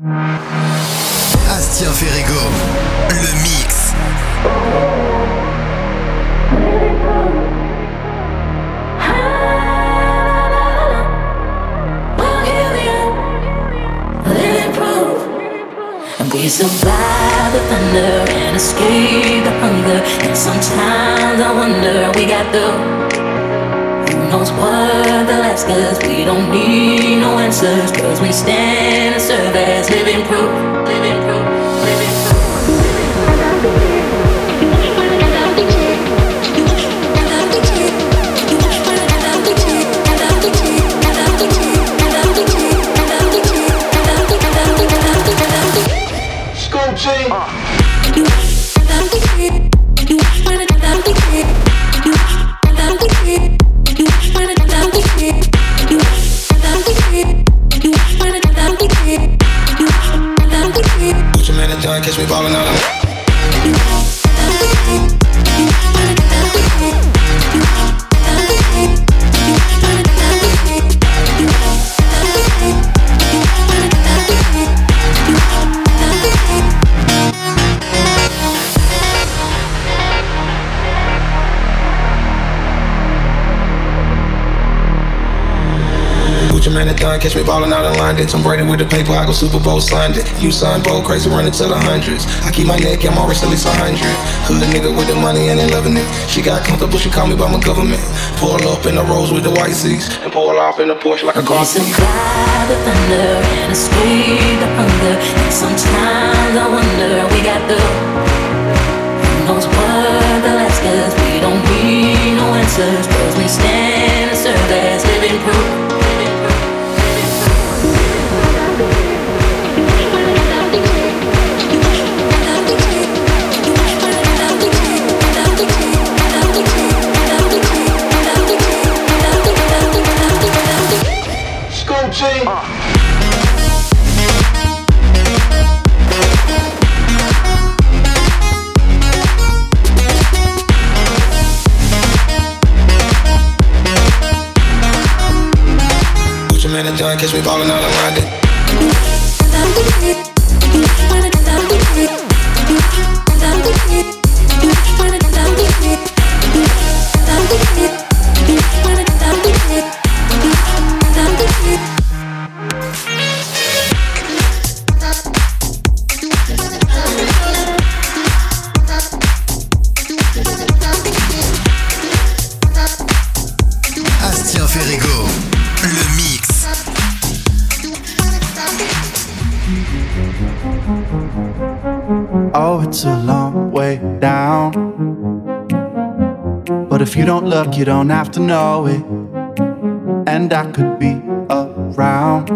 Astien Ferrigo, le mix. We survive the thunder and escape the hunger. And sometimes I wonder we got who knows what they'll ask us. We don't need no answers, cause we stand and serve as living proof, living proof. Ballin' out of man. Catch me ballin' out in London. Tom Brady with the paper, I go Super Bowl Sunday. You son, bold, crazy, running to the hundreds. I keep my neck, I'm always at least a hundred. Hood nigga with the money and they loving it. She got comfortable, she call me by my government. Pull up in the rose with the white seats and pull off in the Porsche like a car seat. the thunder and escape the hunger. And sometimes I wonder we got the knows what the last cause we don't need no answers. Cause we stand ballin' out don't have to know it. And I could be around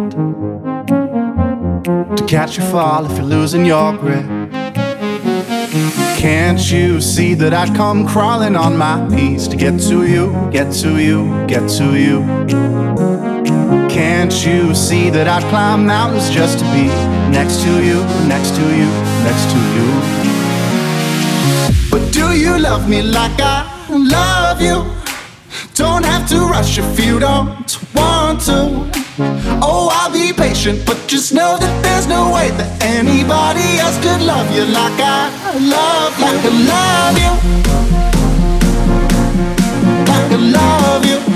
to catch you fall if you're losing your grip. Can't you see that I'd come crawling on my knees to get to you, get to you, get to you? Can't you see that I'd climb mountains just to be next to you, next to you, next to you? But do you love me like I love you. To rush if you don't want to. Oh, I'll be patient, but just know that there's no way that anybody else could love you like I love, like I love you, like I love you.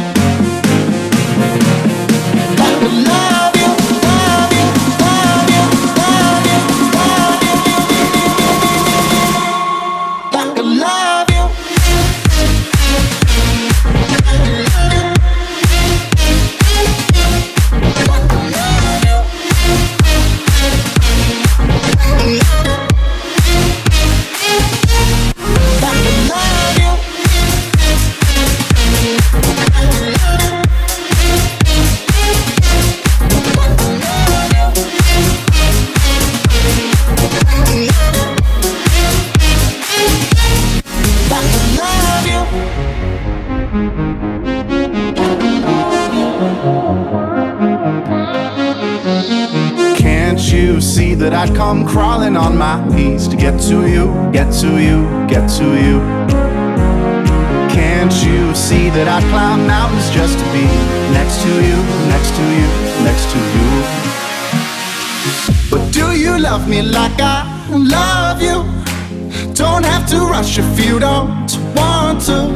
To you, get to you. Can't you see that I'd climb mountains just to be next to you, next to you, next to you? But do you love me like I love you? Don't have to rush if you don't want to.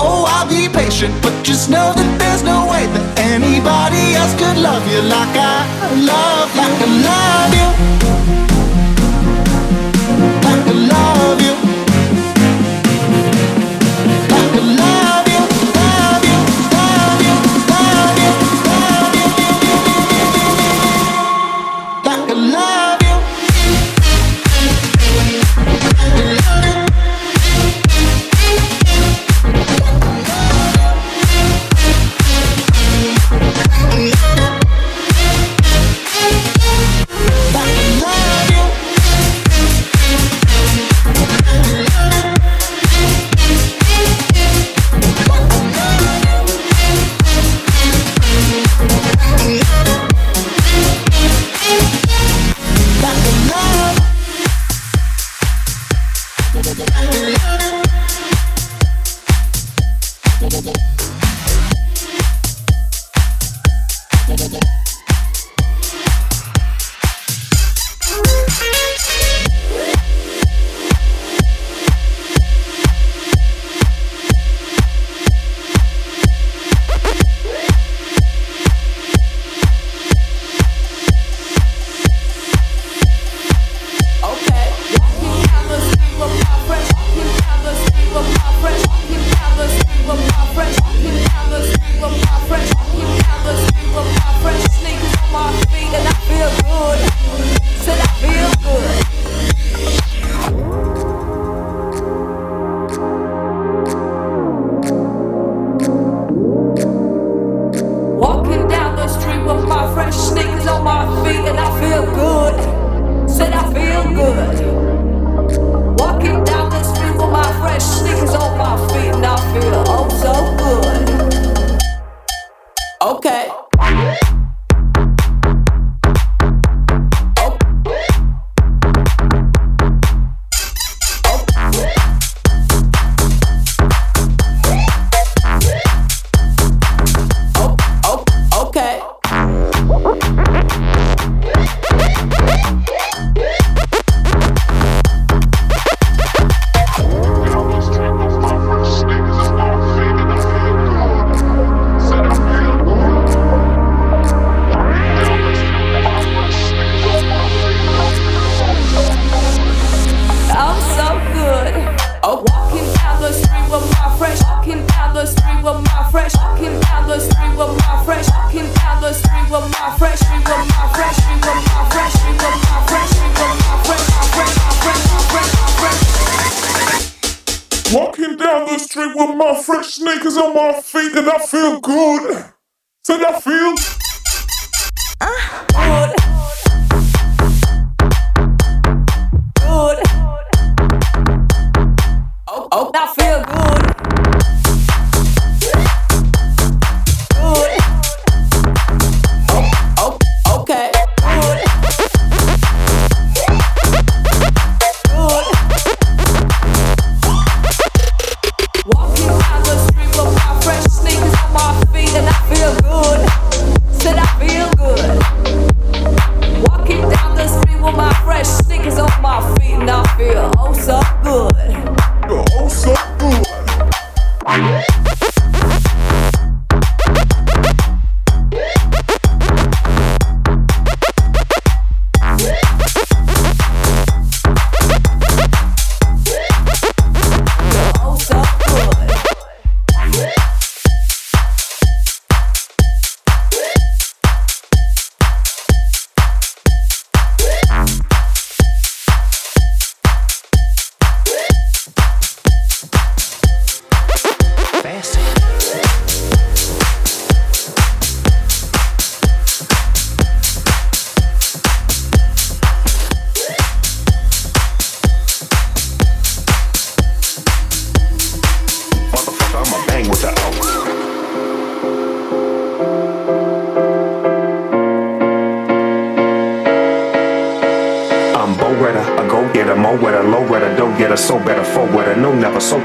Oh, I'll be patient, but just know that there's no way that anybody else could love you like I love you. Like I love you. Love you.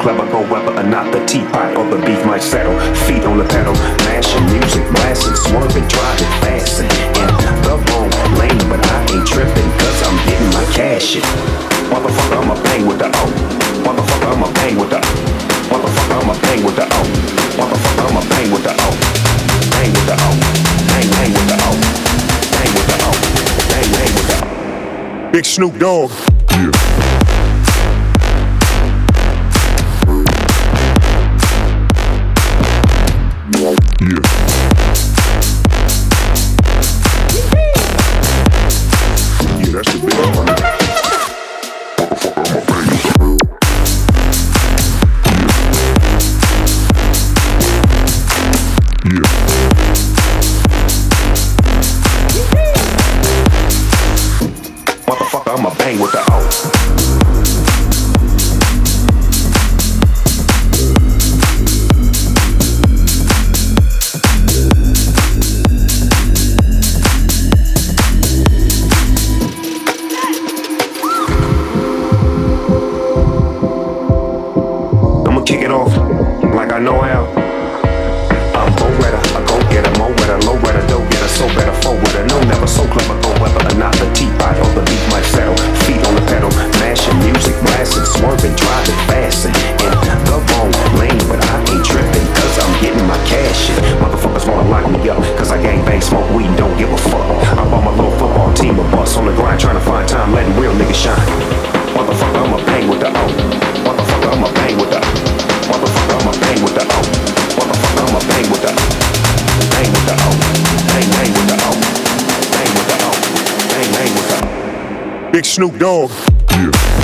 clever or whether or not the teapot or the beef might settle. Feet on the pedal, mashing music, blasting, swerving, driving, fasting in the wrong lane. But I ain't tripping, cause I'm getting my cash in. Motherfucker, I'ma bang with the O. Motherfucker, I'ma bang with the O. Motherfucker, I'ma bang with the O. Motherfucker, I'ma bang with the O. Bang with the O. Bang, bang with the O. Bang with the O. Bang, bang with the O. Big Snoop Dogg. wrong lane, but I ain't tripping cause I'm getting my cash in. Motherfuckers wanna lock me up cause I gang bang, smoke weed, don't give a fuck. I'm my little football team bus on the grind trying to find time, letting real niggas shine. Motherfucker, I'ma bang with the O. Motherfucker, I'ma bang with the Motherfucker, I'ma bang with the O. Motherfucker, I'ma bang with the Bang with the O. Bang, bang with the O. Bang with the O. Bang, bang with the O. Big Snoop Dogg. Yeah.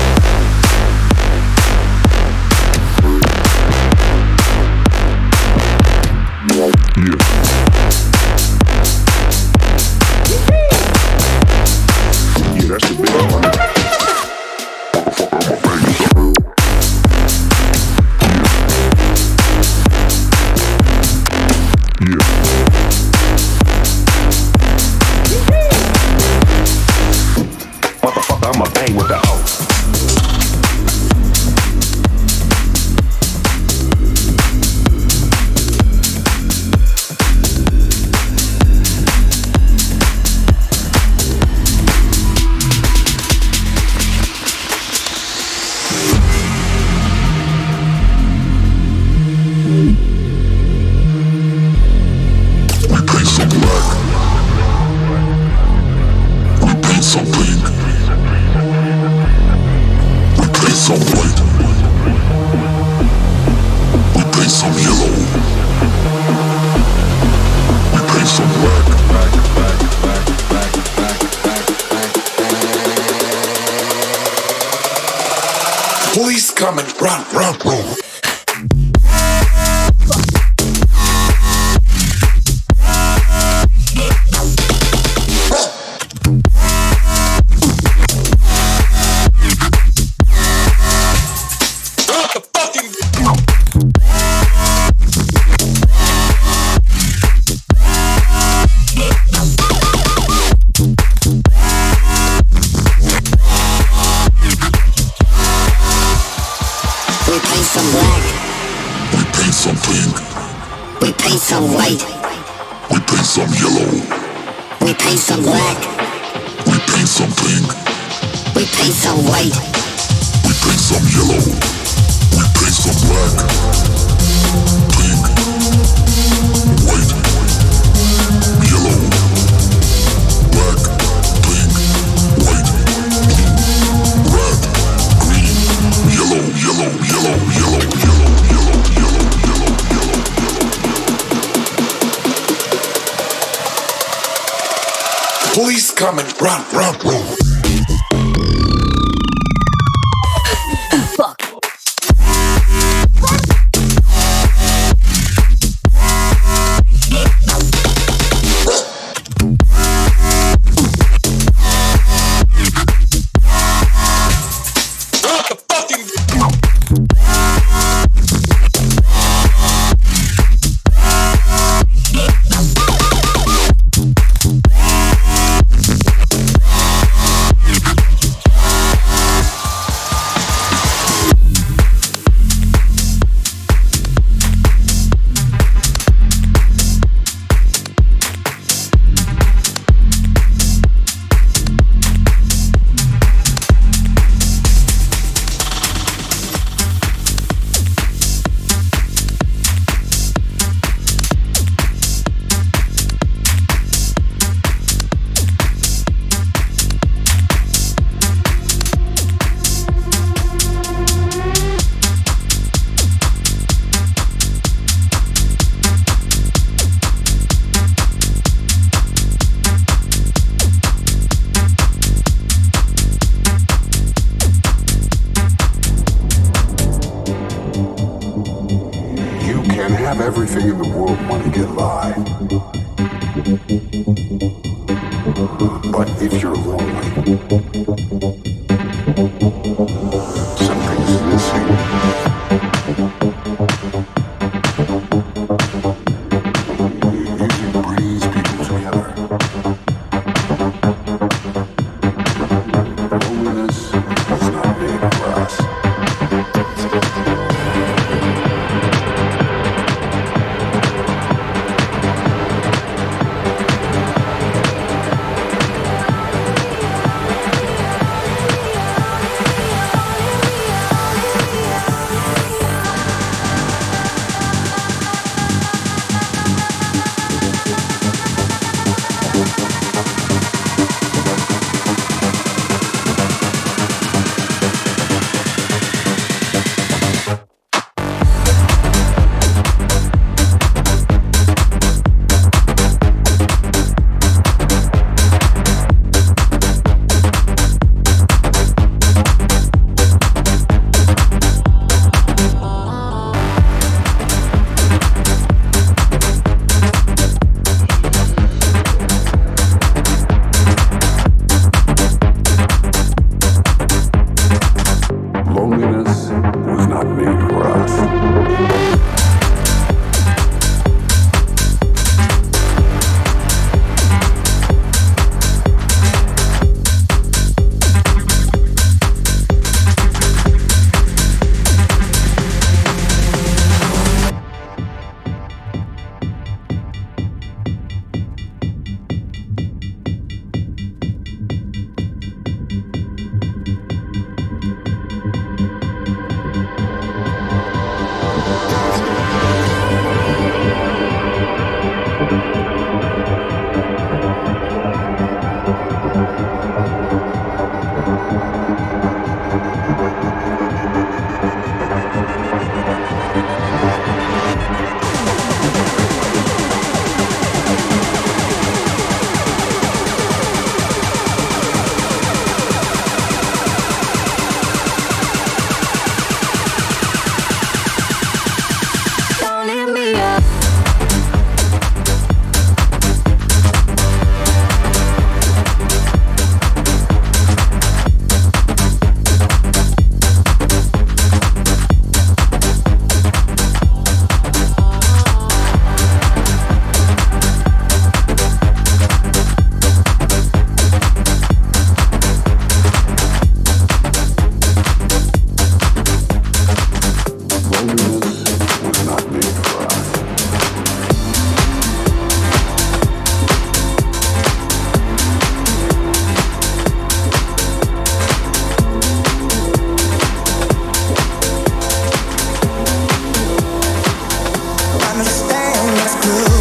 good.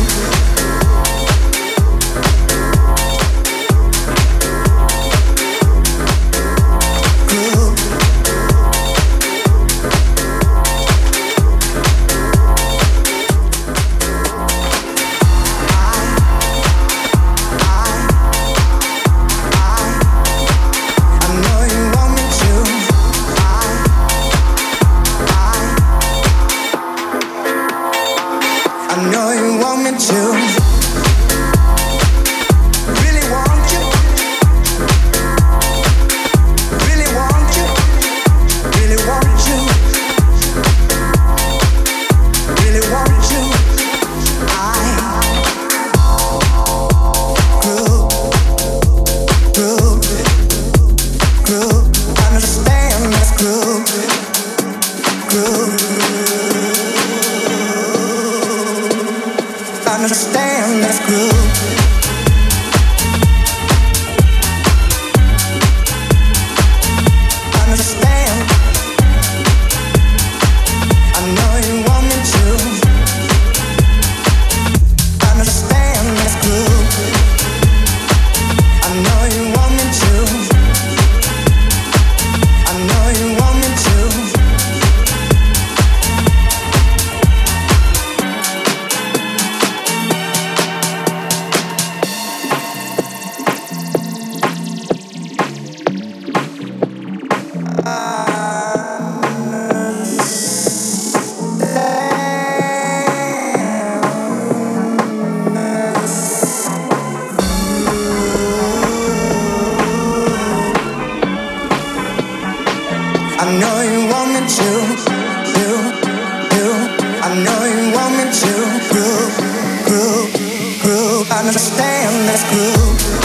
understand this groove.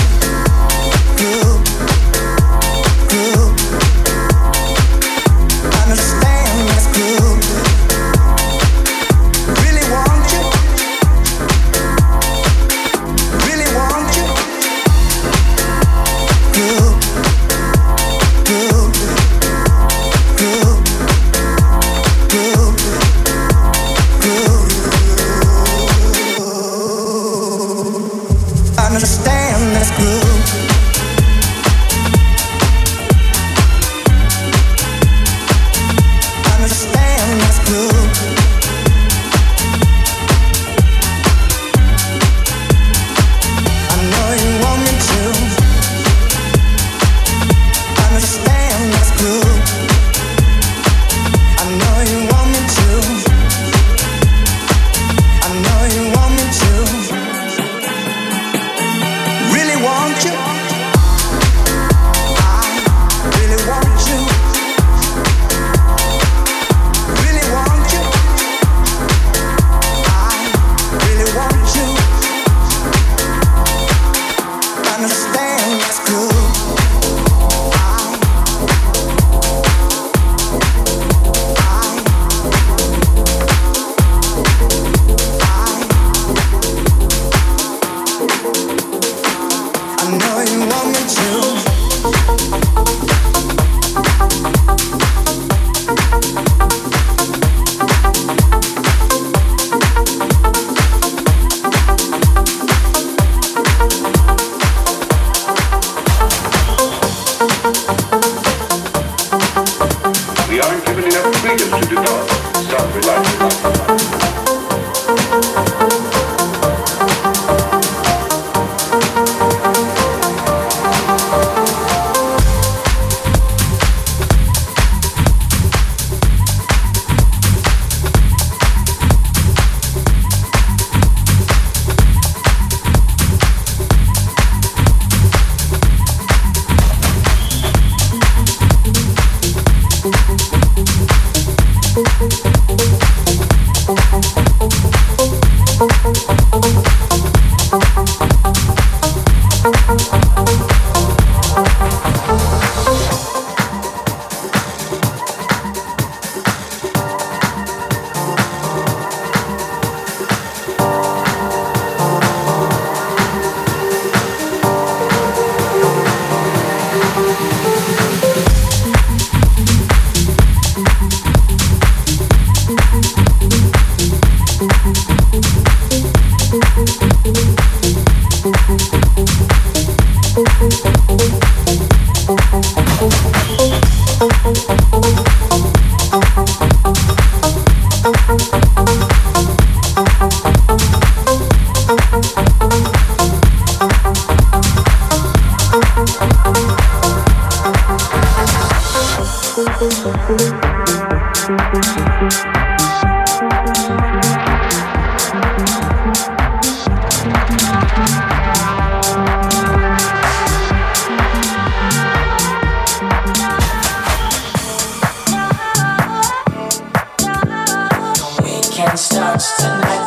The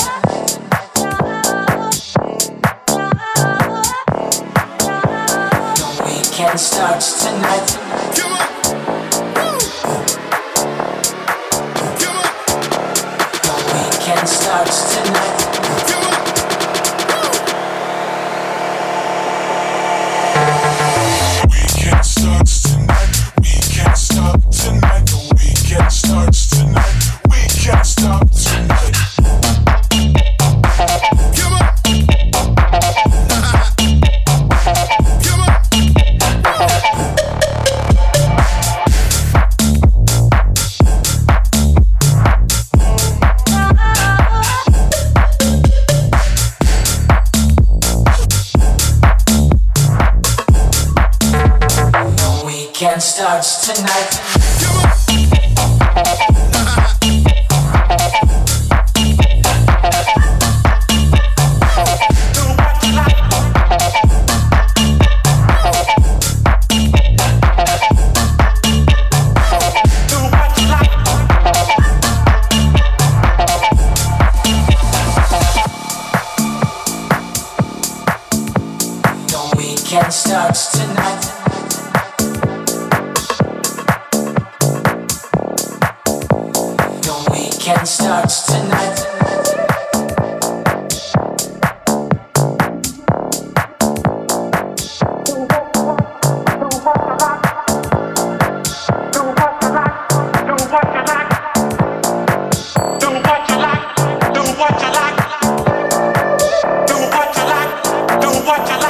what you like.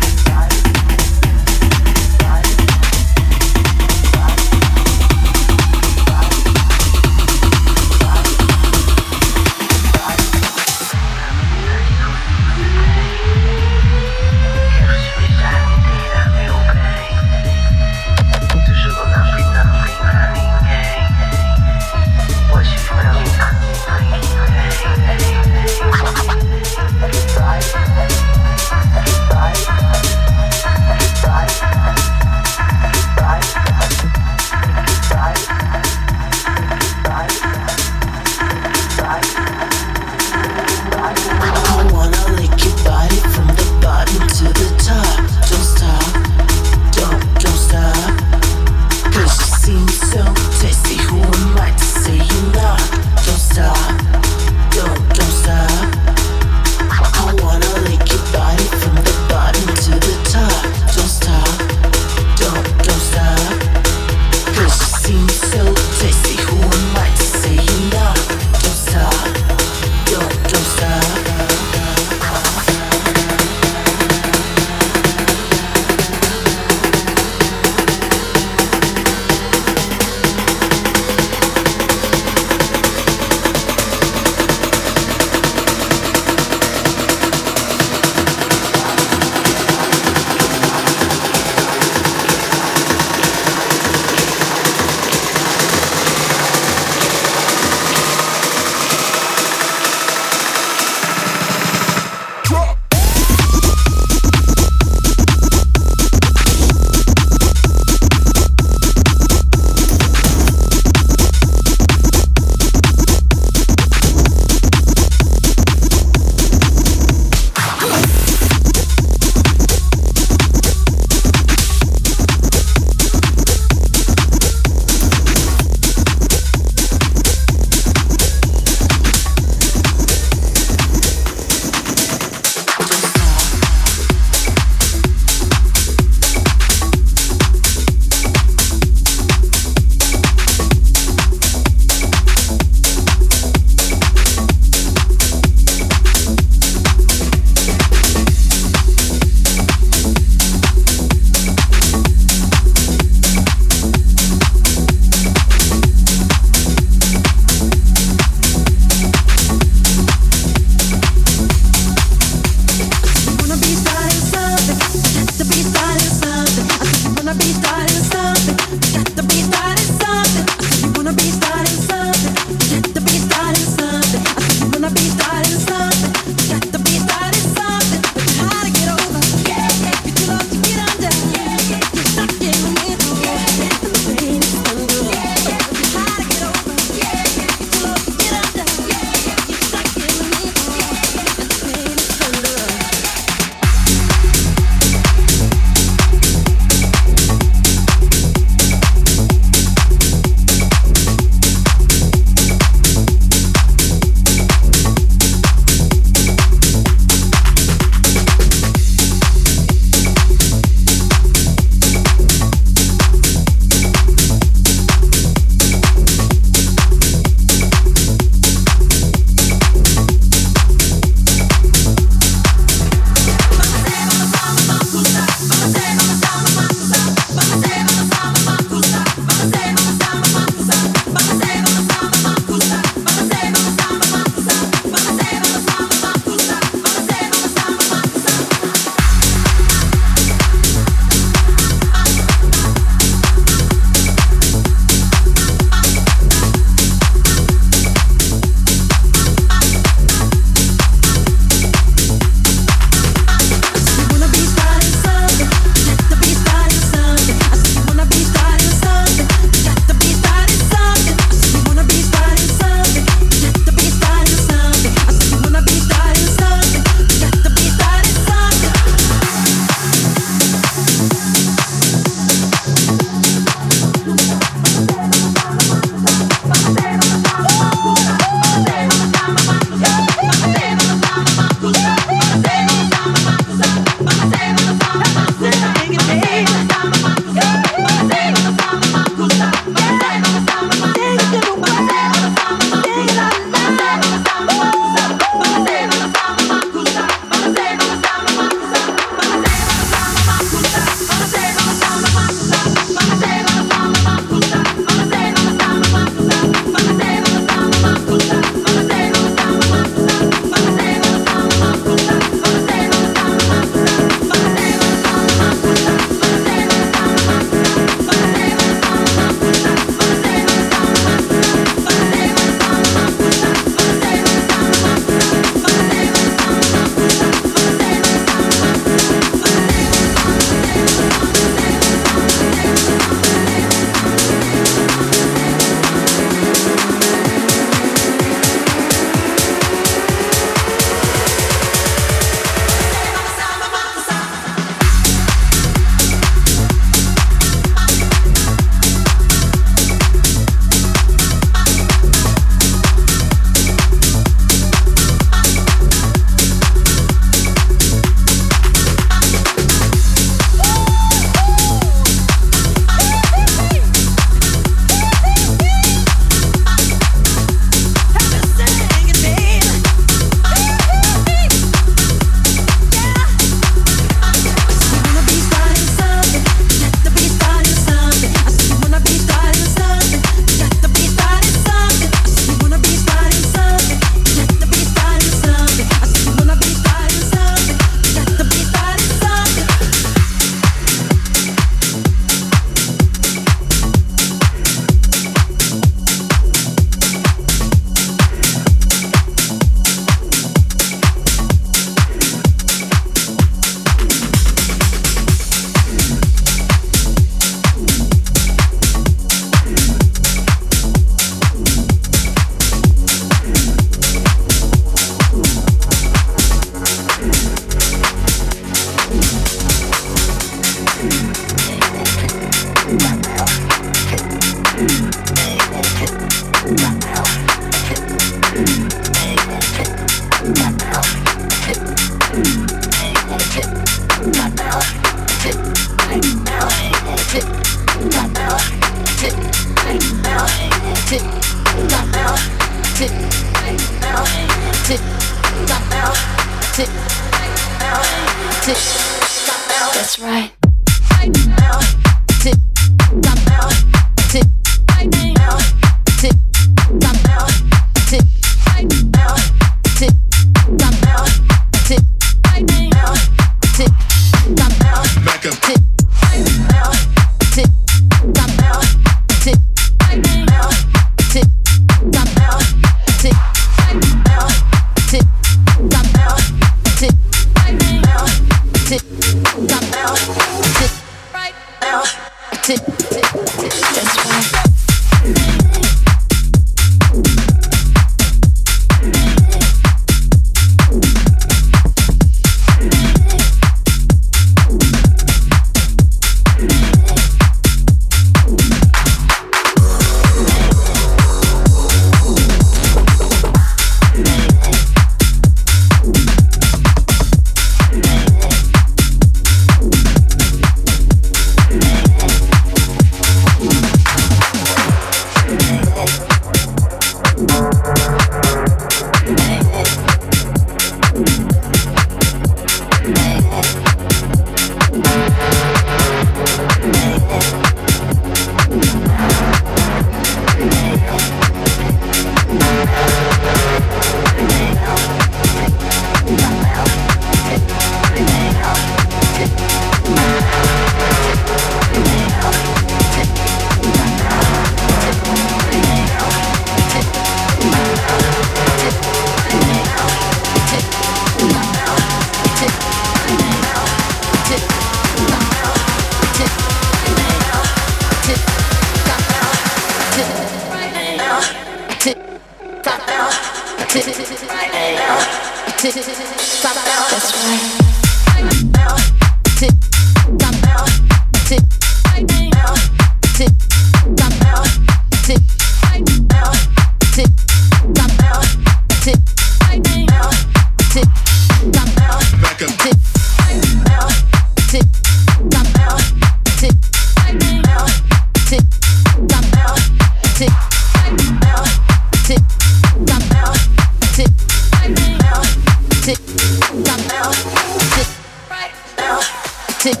That's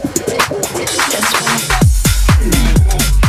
right.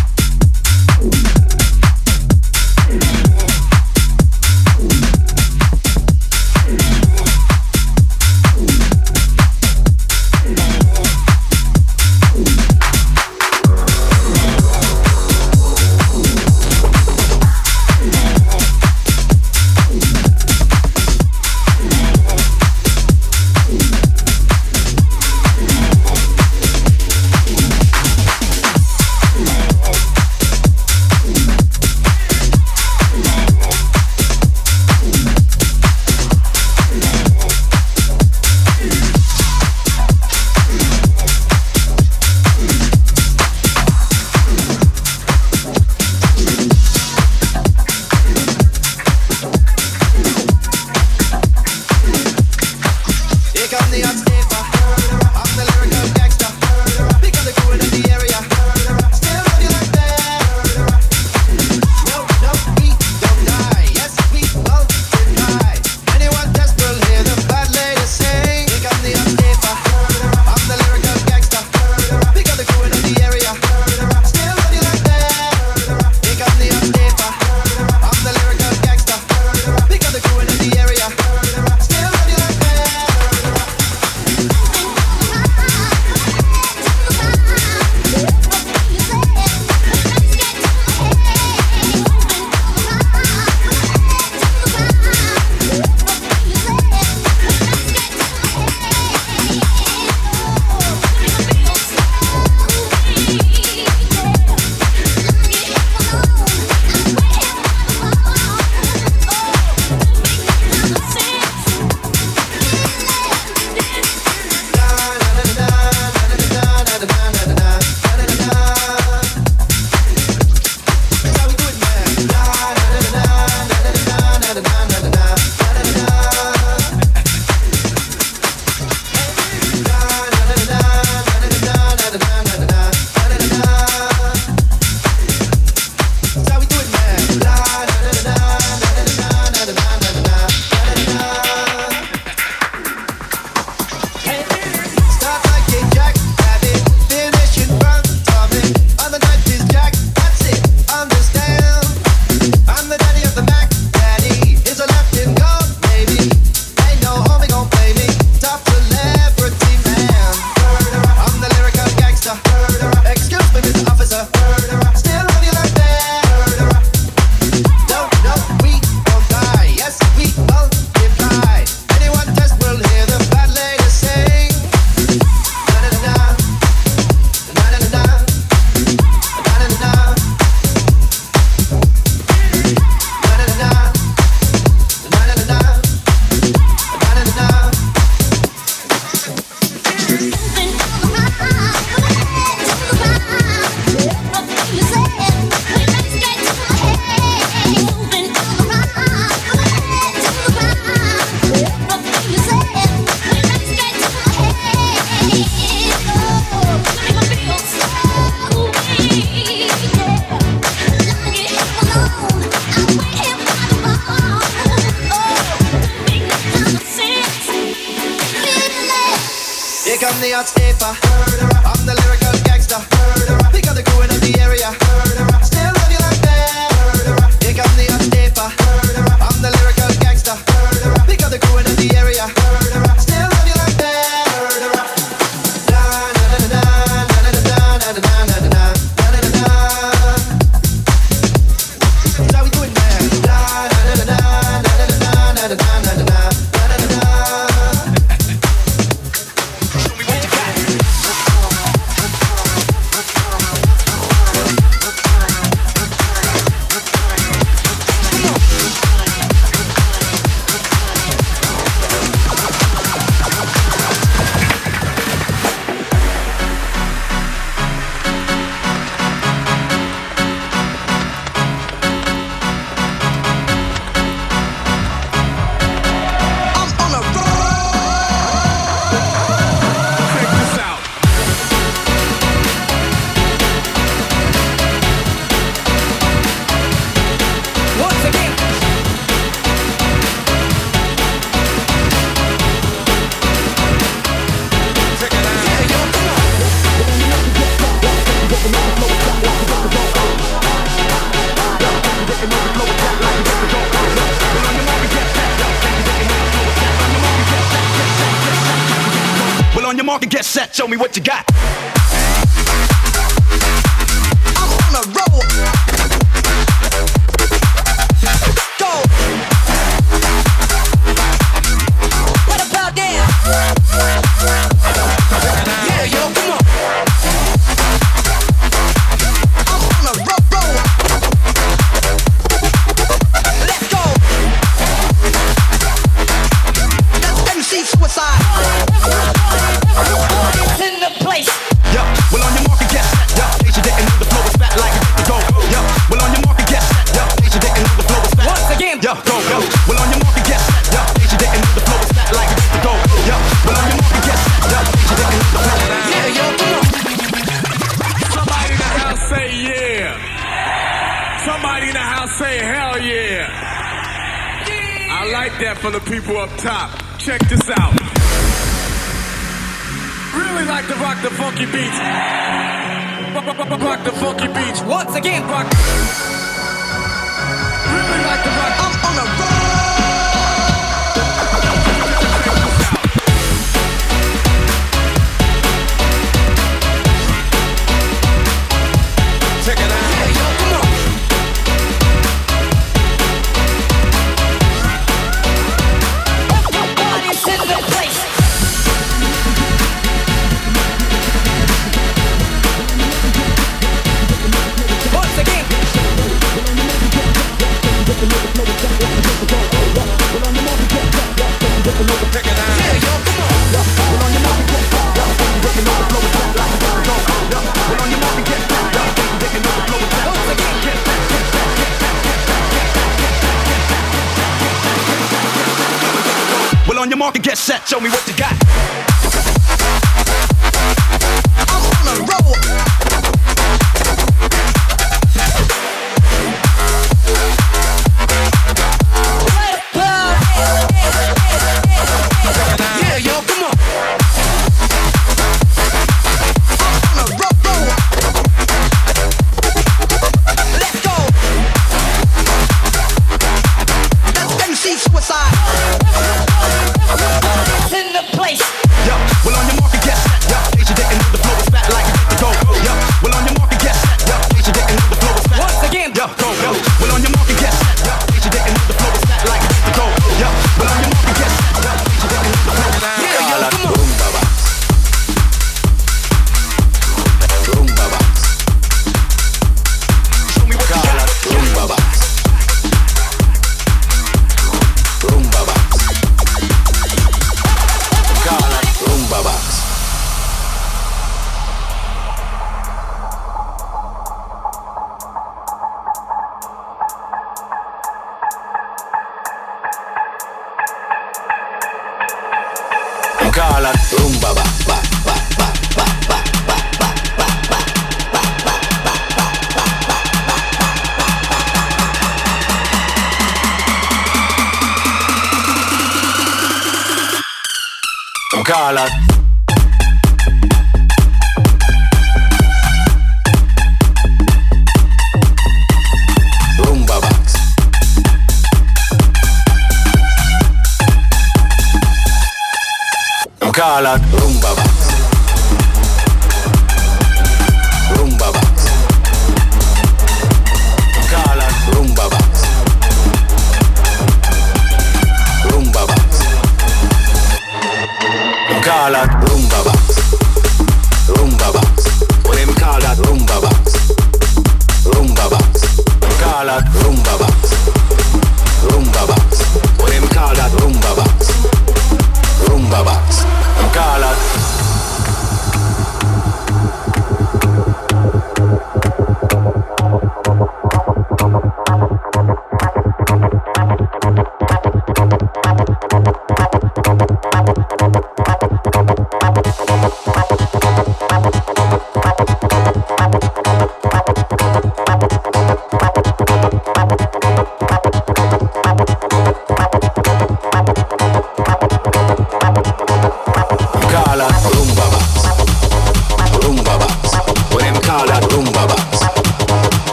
for the people up top. Check this out. Really like to rock the funky beats. Rock the funky beats. Once again, rock. Really like to rock. I'm on a roll.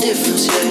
Difference.